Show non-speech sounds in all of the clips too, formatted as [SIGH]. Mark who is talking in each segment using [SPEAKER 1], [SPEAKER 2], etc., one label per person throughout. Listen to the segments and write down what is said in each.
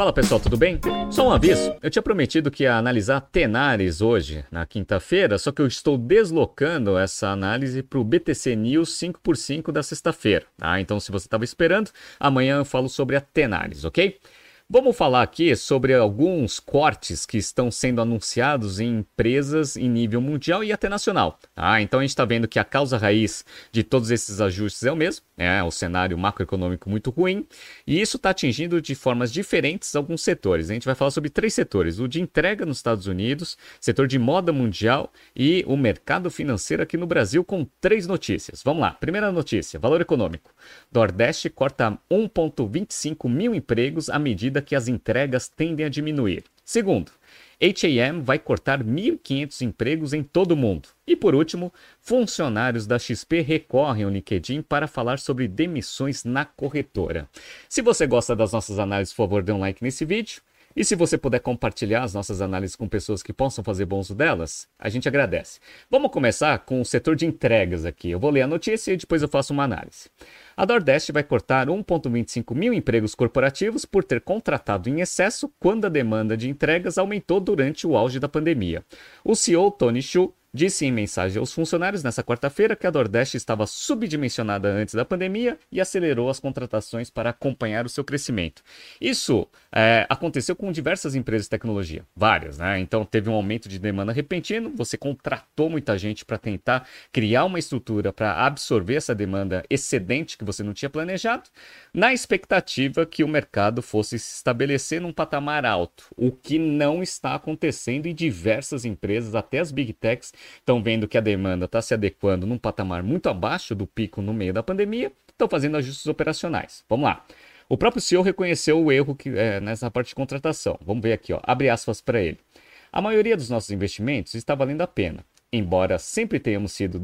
[SPEAKER 1] Fala pessoal, tudo bem? Só um aviso, eu tinha prometido que ia analisar Tenares hoje, na quinta-feira, só que eu estou deslocando essa análise para o BTC News 5x5 da sexta-feira. Tá? Então, se você estava esperando, amanhã eu falo sobre a Tenares, ok? Vamos falar aqui sobre alguns cortes que estão sendo anunciados em empresas em nível mundial e até nacional. Ah, então a gente está vendo que a causa raiz de todos esses ajustes é o mesmo, é o cenário macroeconômico muito ruim, e isso está atingindo de formas diferentes alguns setores. A gente vai falar sobre três setores: o de entrega nos Estados Unidos, setor de moda mundial e o mercado financeiro aqui no Brasil, com três notícias. Vamos lá. Primeira notícia: valor econômico. Nordeste corta 1,25 mil empregos à medida que as entregas tendem a diminuir. Segundo, H&M vai cortar 1.500 empregos em todo o mundo. E por último, funcionários da XP recorrem ao LinkedIn para falar sobre demissões na corretora. Se você gosta das nossas análises, por favor, dê um like nesse vídeo. E se você puder compartilhar as nossas análises com pessoas que possam fazer bom uso delas, a gente agradece. Vamos começar com o setor de entregas aqui. Eu vou ler a notícia e depois eu faço uma análise. A Nordeste vai cortar 1,25 mil empregos corporativos por ter contratado em excesso quando a demanda de entregas aumentou durante o auge da pandemia. O CEO Tony Xu Disse em mensagem aos funcionários nesta quarta-feira que a Nordeste estava subdimensionada antes da pandemia e acelerou as contratações para acompanhar o seu crescimento. Isso é, aconteceu com diversas empresas de tecnologia, várias, né? Então teve um aumento de demanda repentino, você contratou muita gente para tentar criar uma estrutura para absorver essa demanda excedente que você não tinha planejado, na expectativa que o mercado fosse se estabelecer num patamar alto, o que não está acontecendo em diversas empresas, até as big techs estão vendo que a demanda está se adequando num patamar muito abaixo do pico no meio da pandemia, estão fazendo ajustes operacionais. Vamos lá. O próprio CEO reconheceu o erro que, é, nessa parte de contratação. Vamos ver aqui, ó, abre aspas para ele. A maioria dos nossos investimentos está valendo a pena. Embora sempre tenhamos sido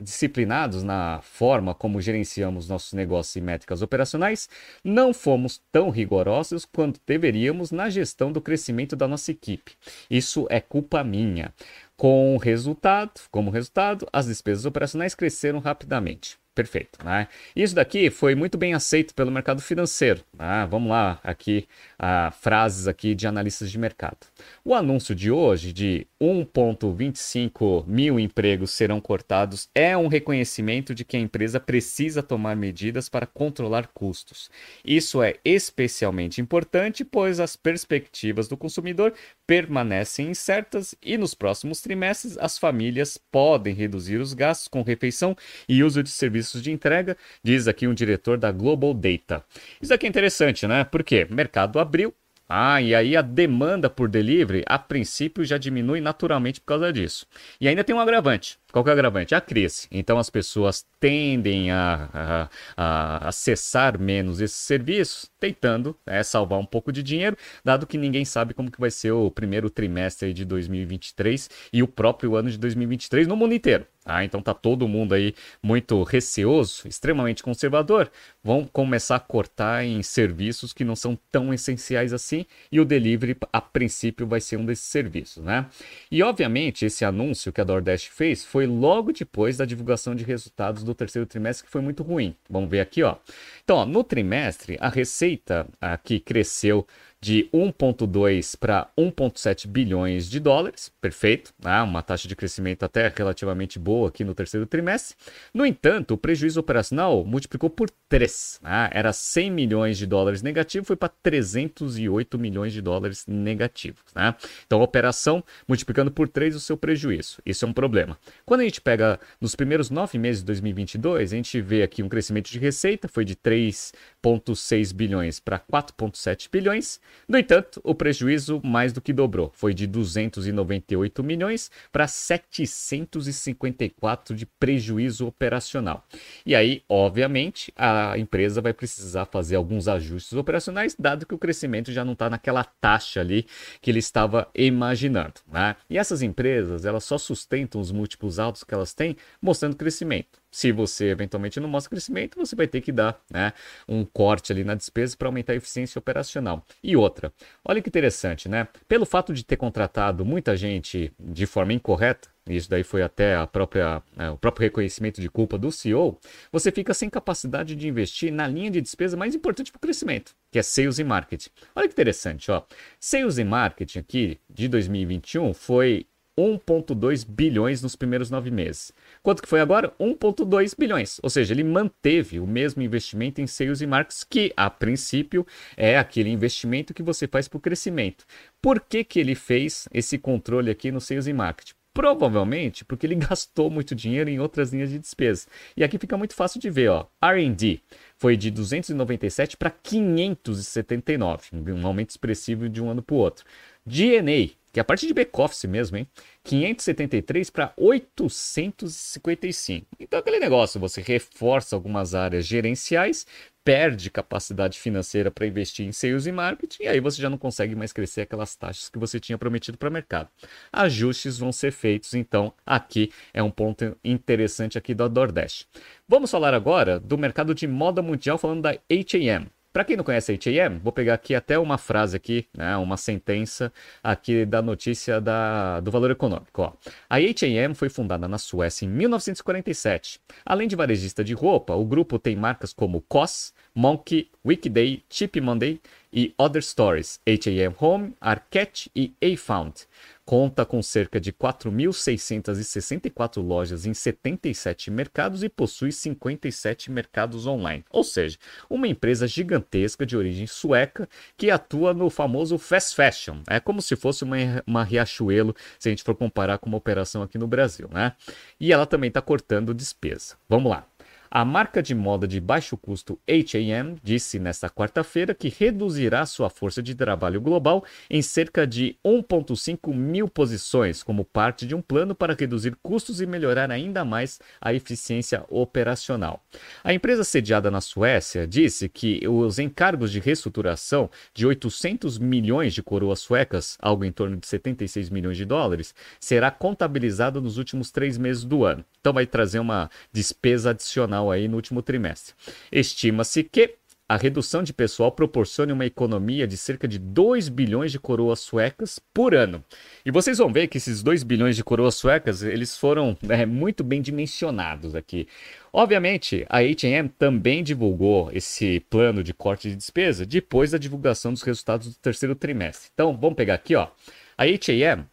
[SPEAKER 1] disciplinados na forma como gerenciamos nossos negócios e métricas operacionais, não fomos tão rigorosos quanto deveríamos na gestão do crescimento da nossa equipe. Isso é culpa minha. Com resultado, como resultado, as despesas operacionais cresceram rapidamente. Perfeito. Né? Isso daqui foi muito bem aceito pelo mercado financeiro. Né? Vamos lá, aqui, uh, frases aqui de analistas de mercado. O anúncio de hoje de 1,25 mil empregos serão cortados é um reconhecimento de que a empresa precisa tomar medidas para controlar custos. Isso é especialmente importante, pois as perspectivas do consumidor permanecem incertas e nos próximos trimestres as famílias podem reduzir os gastos com refeição e uso de serviços serviços de entrega, diz aqui um diretor da Global Data. Isso aqui é interessante, né? Porque mercado abriu, ah, e aí a demanda por delivery, a princípio, já diminui naturalmente por causa disso. E ainda tem um agravante. Qual é o agravante? A crise. Então as pessoas tendem a, a, a acessar menos esses serviços, tentando é, salvar um pouco de dinheiro, dado que ninguém sabe como que vai ser o primeiro trimestre de 2023 e o próprio ano de 2023 no mundo inteiro. Ah, então tá todo mundo aí muito receoso, extremamente conservador. Vão começar a cortar em serviços que não são tão essenciais assim e o delivery a princípio vai ser um desses serviços, né? E obviamente esse anúncio que a DoorDash fez foi logo depois da divulgação de resultados do terceiro trimestre que foi muito ruim. Vamos ver aqui, ó. Então, ó, no trimestre a receita aqui cresceu de 1,2 para 1,7 bilhões de dólares, perfeito, né? uma taxa de crescimento até relativamente boa aqui no terceiro trimestre. No entanto, o prejuízo operacional multiplicou por 3, né? era 100 milhões de dólares negativo, foi para 308 milhões de dólares negativos. Né? Então, a operação multiplicando por 3 o seu prejuízo, isso é um problema. Quando a gente pega nos primeiros nove meses de 2022, a gente vê aqui um crescimento de receita, foi de 3,6 bilhões para 4,7 bilhões. No entanto, o prejuízo mais do que dobrou, foi de 298 milhões para 754 de prejuízo operacional. E aí, obviamente, a empresa vai precisar fazer alguns ajustes operacionais, dado que o crescimento já não está naquela taxa ali que ele estava imaginando. Né? E essas empresas, elas só sustentam os múltiplos altos que elas têm mostrando crescimento. Se você eventualmente não mostra crescimento, você vai ter que dar né, um corte ali na despesa para aumentar a eficiência operacional. E outra, olha que interessante, né? Pelo fato de ter contratado muita gente de forma incorreta, isso daí foi até a própria, é, o próprio reconhecimento de culpa do CEO, você fica sem capacidade de investir na linha de despesa mais importante para o crescimento, que é sales e marketing. Olha que interessante, ó. Sales e marketing aqui de 2021 foi 1,2 bilhões nos primeiros nove meses. Quanto que foi agora? 1,2 bilhões. Ou seja, ele manteve o mesmo investimento em sales e marketing, que a princípio é aquele investimento que você faz para o crescimento. Por que, que ele fez esse controle aqui no sales e marketing? Provavelmente porque ele [LAUGHS] gastou muito dinheiro em outras linhas de despesa. E aqui fica muito fácil de ver, ó. R&D foi de 297 para 579, um aumento expressivo de um ano para o outro. G&A que é a parte de back-office mesmo, hein? 573 para 855. Então, aquele negócio, você reforça algumas áreas gerenciais, perde capacidade financeira para investir em sales e marketing, e aí você já não consegue mais crescer aquelas taxas que você tinha prometido para o mercado. Ajustes vão ser feitos, então, aqui é um ponto interessante aqui do Nordeste. Vamos falar agora do mercado de moda mundial, falando da H&M. Para quem não conhece a H&M, vou pegar aqui até uma frase aqui, né, uma sentença aqui da notícia da, do valor econômico. Ó. A H&M foi fundada na Suécia em 1947. Além de varejista de roupa, o grupo tem marcas como COS, Monkey, Weekday, Cheap Monday e Other Stories, H&M Home, Arquette e A-Found. Conta com cerca de 4.664 lojas em 77 mercados e possui 57 mercados online. Ou seja, uma empresa gigantesca de origem sueca que atua no famoso fast fashion. É como se fosse uma, uma Riachuelo, se a gente for comparar com uma operação aqui no Brasil, né? E ela também está cortando despesa. Vamos lá. A marca de moda de baixo custo H&M disse nesta quarta-feira que reduzirá sua força de trabalho global em cerca de 1,5 mil posições, como parte de um plano para reduzir custos e melhorar ainda mais a eficiência operacional. A empresa sediada na Suécia disse que os encargos de reestruturação de 800 milhões de coroas suecas, algo em torno de 76 milhões de dólares, será contabilizado nos últimos três meses do ano. Então vai trazer uma despesa adicional aí no último trimestre. Estima-se que a redução de pessoal proporcione uma economia de cerca de 2 bilhões de coroas suecas por ano. E vocês vão ver que esses 2 bilhões de coroas suecas, eles foram é, muito bem dimensionados aqui. Obviamente, a H&M também divulgou esse plano de corte de despesa depois da divulgação dos resultados do terceiro trimestre. Então, vamos pegar aqui, ó. A H&M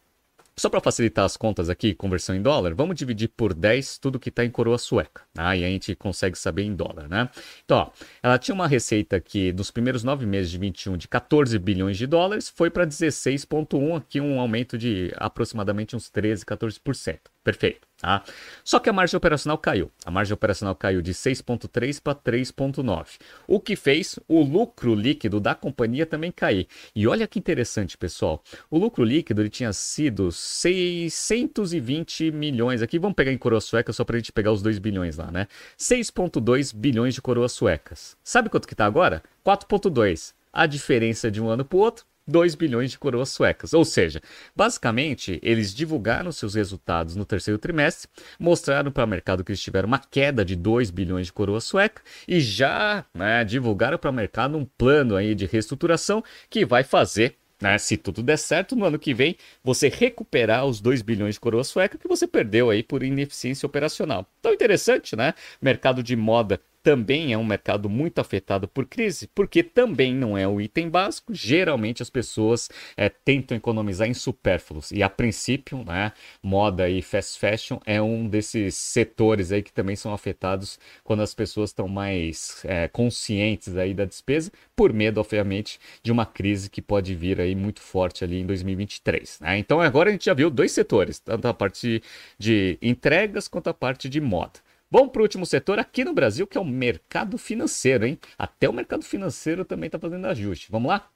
[SPEAKER 1] só para facilitar as contas aqui, conversão em dólar, vamos dividir por 10 tudo que está em coroa sueca. Tá? E a gente consegue saber em dólar, né? Então, ó, ela tinha uma receita que nos primeiros nove meses de 21 de 14 bilhões de dólares, foi para 16,1, aqui um aumento de aproximadamente uns 13, 14%. Perfeito. Tá? Só que a margem operacional caiu. A margem operacional caiu de 6,3 para 3,9. O que fez o lucro líquido da companhia também cair. E olha que interessante, pessoal. O lucro líquido ele tinha sido 620 milhões. Aqui vamos pegar em coroa sueca só para a gente pegar os 2 bilhões lá, né? 6,2 bilhões de coroas suecas. Sabe quanto que está agora? 4,2. A diferença de um ano para o outro 2 bilhões de coroas suecas. Ou seja, basicamente, eles divulgaram seus resultados no terceiro trimestre, mostraram para o mercado que eles tiveram uma queda de 2 bilhões de coroas suecas e já né, divulgaram para o mercado um plano aí de reestruturação que vai fazer né, se tudo der certo, no ano que vem, você recuperar os 2 bilhões de coroa sueca que você perdeu aí por ineficiência operacional. Então, interessante, né? Mercado de moda também é um mercado muito afetado por crise, porque também não é o item básico. Geralmente as pessoas é, tentam economizar em supérfluos. E a princípio, né, moda e fast fashion é um desses setores aí que também são afetados quando as pessoas estão mais é, conscientes aí da despesa, por medo, obviamente, de uma crise que pode vir aí muito forte ali em 2023. Né? Então agora a gente já viu dois setores, tanto a parte de entregas quanto a parte de moda. Vamos para o último setor aqui no Brasil, que é o mercado financeiro, hein? Até o mercado financeiro também está fazendo ajuste. Vamos lá?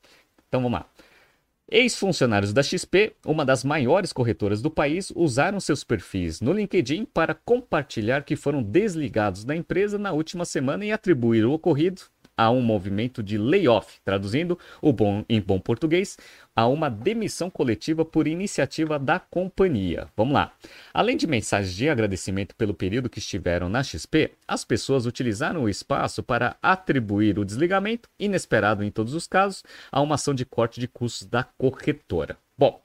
[SPEAKER 1] Então vamos lá. Ex-funcionários da XP, uma das maiores corretoras do país, usaram seus perfis no LinkedIn para compartilhar que foram desligados da empresa na última semana e atribuir o ocorrido a um movimento de layoff, traduzindo o bom em bom português, a uma demissão coletiva por iniciativa da companhia. Vamos lá. Além de mensagens de agradecimento pelo período que estiveram na XP, as pessoas utilizaram o espaço para atribuir o desligamento, inesperado em todos os casos, a uma ação de corte de custos da corretora. Bom,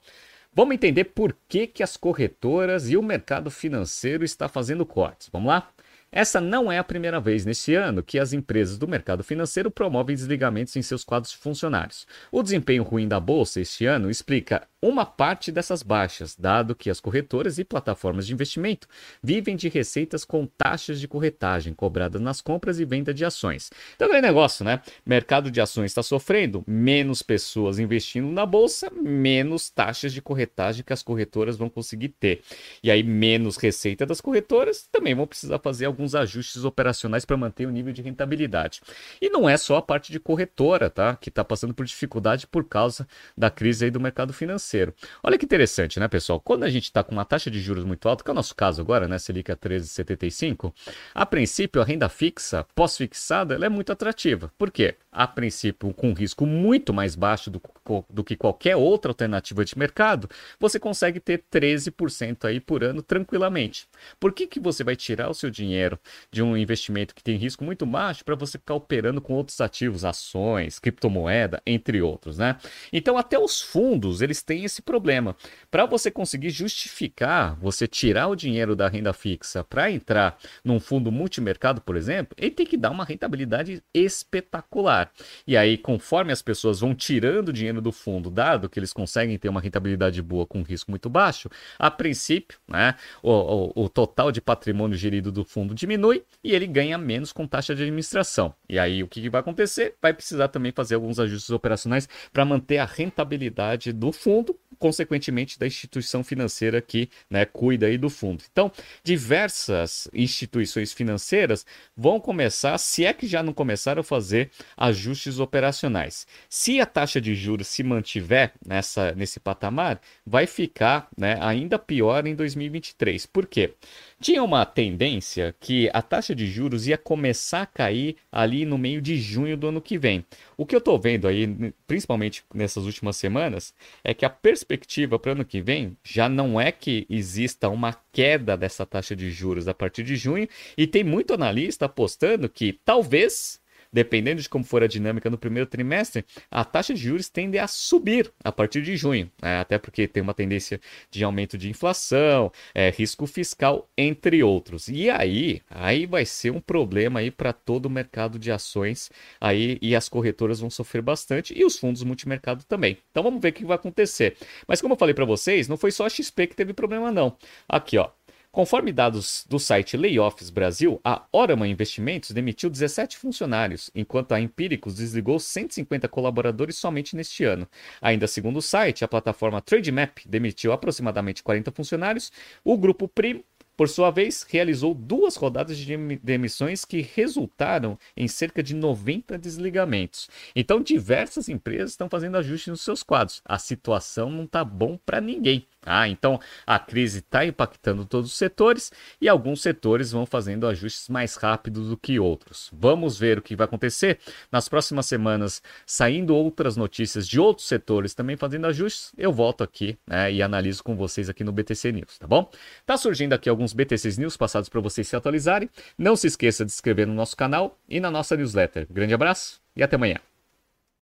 [SPEAKER 1] Vamos entender por que, que as corretoras e o mercado financeiro está fazendo cortes. Vamos lá? Essa não é a primeira vez neste ano que as empresas do mercado financeiro promovem desligamentos em seus quadros de funcionários. O desempenho ruim da bolsa este ano explica uma parte dessas baixas, dado que as corretoras e plataformas de investimento vivem de receitas com taxas de corretagem cobradas nas compras e venda de ações. Então, aquele negócio, né? Mercado de ações está sofrendo, menos pessoas investindo na bolsa, menos taxas de corretagem que as corretoras vão conseguir ter. E aí, menos receita das corretoras, também vão precisar fazer alguns ajustes operacionais para manter o nível de rentabilidade. E não é só a parte de corretora, tá? Que está passando por dificuldade por causa da crise aí do mercado financeiro. Olha que interessante, né, pessoal? Quando a gente está com uma taxa de juros muito alta, que é o nosso caso agora, né, Selic a 13,75, a princípio a renda fixa, pós-fixada, ela é muito atrativa. Por quê? A princípio, com um risco muito mais baixo do, do que qualquer outra alternativa de mercado, você consegue ter 13% aí por ano tranquilamente. Por que, que você vai tirar o seu dinheiro de um investimento que tem risco muito baixo para você ficar operando com outros ativos, ações, criptomoeda, entre outros, né? Então, até os fundos, eles têm esse problema. Para você conseguir justificar, você tirar o dinheiro da renda fixa para entrar num fundo multimercado, por exemplo, ele tem que dar uma rentabilidade espetacular. E aí, conforme as pessoas vão tirando o dinheiro do fundo, dado que eles conseguem ter uma rentabilidade boa com risco muito baixo, a princípio, né, o, o, o total de patrimônio gerido do fundo diminui e ele ganha menos com taxa de administração. E aí, o que vai acontecer? Vai precisar também fazer alguns ajustes operacionais para manter a rentabilidade do fundo consequentemente, da instituição financeira que né, cuida aí do fundo. Então, diversas instituições financeiras vão começar, se é que já não começaram a fazer ajustes operacionais. Se a taxa de juros se mantiver nessa, nesse patamar, vai ficar né, ainda pior em 2023. Por quê? Tinha uma tendência que a taxa de juros ia começar a cair ali no meio de junho do ano que vem. O que eu estou vendo aí, principalmente nessas últimas semanas, é que a perspectiva para o ano que vem já não é que exista uma queda dessa taxa de juros a partir de junho, e tem muito analista apostando que talvez dependendo de como for a dinâmica no primeiro trimestre, a taxa de juros tende a subir a partir de junho, né? até porque tem uma tendência de aumento de inflação, é, risco fiscal, entre outros. E aí, aí vai ser um problema aí para todo o mercado de ações aí e as corretoras vão sofrer bastante e os fundos multimercado também. Então vamos ver o que vai acontecer. Mas como eu falei para vocês, não foi só a XP que teve problema não. Aqui, ó, Conforme dados do site Layoffs Brasil, a Orama Investimentos demitiu 17 funcionários, enquanto a Empíricos desligou 150 colaboradores somente neste ano. Ainda segundo o site, a plataforma Trademap demitiu aproximadamente 40 funcionários, o grupo Primo por sua vez, realizou duas rodadas de demissões que resultaram em cerca de 90 desligamentos. Então, diversas empresas estão fazendo ajustes nos seus quadros. A situação não está bom para ninguém. Ah, então a crise está impactando todos os setores e alguns setores vão fazendo ajustes mais rápidos do que outros. Vamos ver o que vai acontecer nas próximas semanas, saindo outras notícias de outros setores também fazendo ajustes. Eu volto aqui né, e analiso com vocês aqui no BTC News, tá bom? Tá surgindo aqui alguns BTCs News passados para vocês se atualizarem. Não se esqueça de se inscrever no nosso canal e na nossa newsletter. Grande abraço e até amanhã.